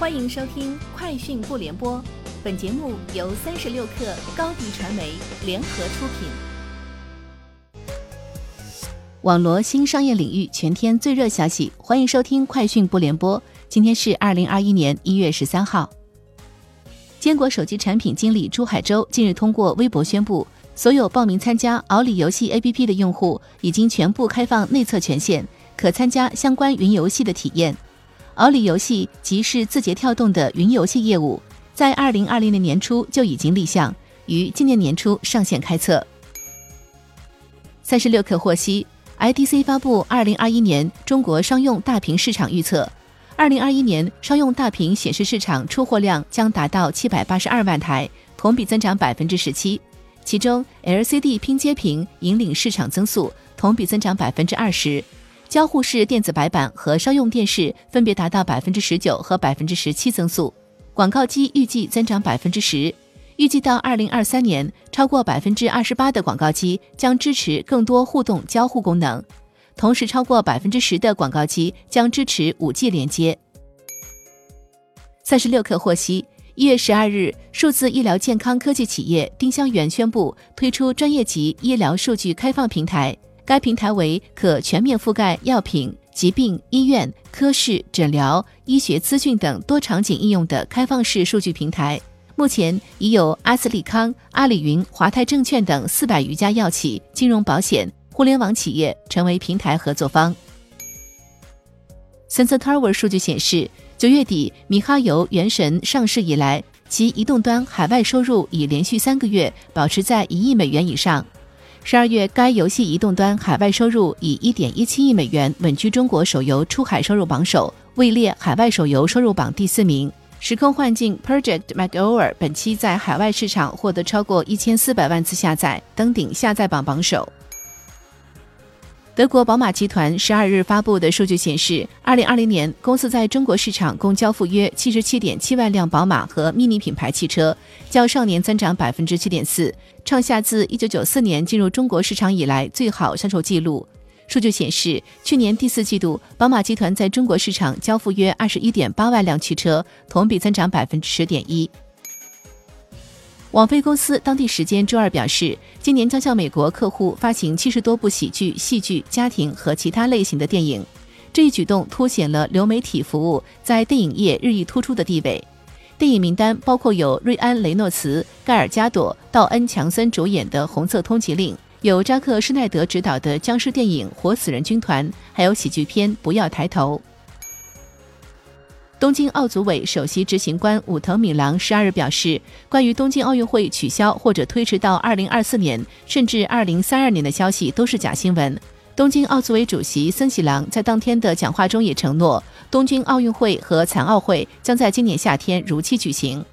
欢迎收听《快讯不联播》，本节目由三十六克高低传媒联合出品。网罗新商业领域全天最热消息，欢迎收听《快讯不联播》。今天是二零二一年一月十三号。坚果手机产品经理朱海洲近日通过微博宣布，所有报名参加敖里游戏 APP 的用户已经全部开放内测权限，可参加相关云游戏的体验。敖里游戏即是字节跳动的云游戏业务，在二零二零年年初就已经立项，于今年年初上线开测。三十六氪获悉，IDC 发布二零二一年中国商用大屏市场预测，二零二一年商用大屏显示市场出货量将达到七百八十二万台，同比增长百分之十七，其中 LCD 拼接屏引领市场增速，同比增长百分之二十。交互式电子白板和商用电视分别达到百分之十九和百分之十七增速，广告机预计增长百分之十，预计到二零二三年，超过百分之二十八的广告机将支持更多互动交互功能，同时超过百分之十的广告机将支持五 G 连接。三十六氪获悉，一月十二日，数字医疗健康科技企业丁香园宣布推出专业级医疗数据开放平台。该平台为可全面覆盖药品、疾病、医院、科室、诊疗、医学资讯等多场景应用的开放式数据平台。目前已有阿斯利康、阿里云、华泰证券等四百余家药企、金融保险、互联网企业成为平台合作方。Sensor Tower 数据显示，九月底米哈游《原神》上市以来，其移动端海外收入已连续三个月保持在一亿美元以上。十二月，该游戏移动端海外收入以一点一七亿美元稳居中国手游出海收入榜首，位列海外手游收入榜第四名。时空幻境 Project MacOver 本期在海外市场获得超过一千四百万次下载，登顶下载榜榜首。德国宝马集团十二日发布的数据显示，二零二零年公司在中国市场共交付约七十七点七万辆宝马和 MINI 品牌汽车，较上年增长百分之七点四，创下自一九九四年进入中国市场以来最好销售记录。数据显示，去年第四季度，宝马集团在中国市场交付约二十一点八万辆汽车，同比增长百分之十点一。网飞公司当地时间周二表示，今年将向美国客户发行七十多部喜剧、戏剧、家庭和其他类型的电影。这一举动凸显了流媒体服务在电影业日益突出的地位。电影名单包括有瑞安·雷诺茨、盖尔加朵、道恩·强森主演的《红色通缉令》，有扎克·施奈德执导的僵尸电影《活死人军团》，还有喜剧片《不要抬头》。东京奥组委首席执行官武藤敏郎十二日表示，关于东京奥运会取消或者推迟到二零二四年甚至二零三二年的消息都是假新闻。东京奥组委主席森喜朗在当天的讲话中也承诺，东京奥运会和残奥会将在今年夏天如期举行。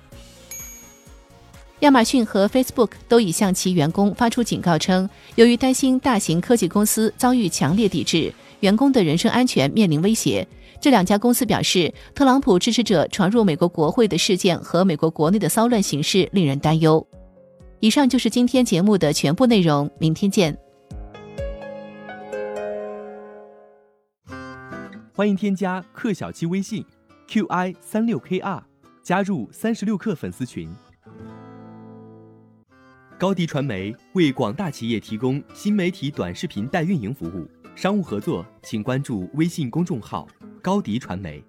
亚马逊和 Facebook 都已向其员工发出警告称，由于担心大型科技公司遭遇强烈抵制，员工的人身安全面临威胁。这两家公司表示，特朗普支持者闯入美国国会的事件和美国国内的骚乱形势令人担忧。以上就是今天节目的全部内容，明天见。欢迎添加克小七微信，qi 三六 kr，加入三十六氪粉丝群。高迪传媒为广大企业提供新媒体短视频代运营服务，商务合作请关注微信公众号。高迪传媒。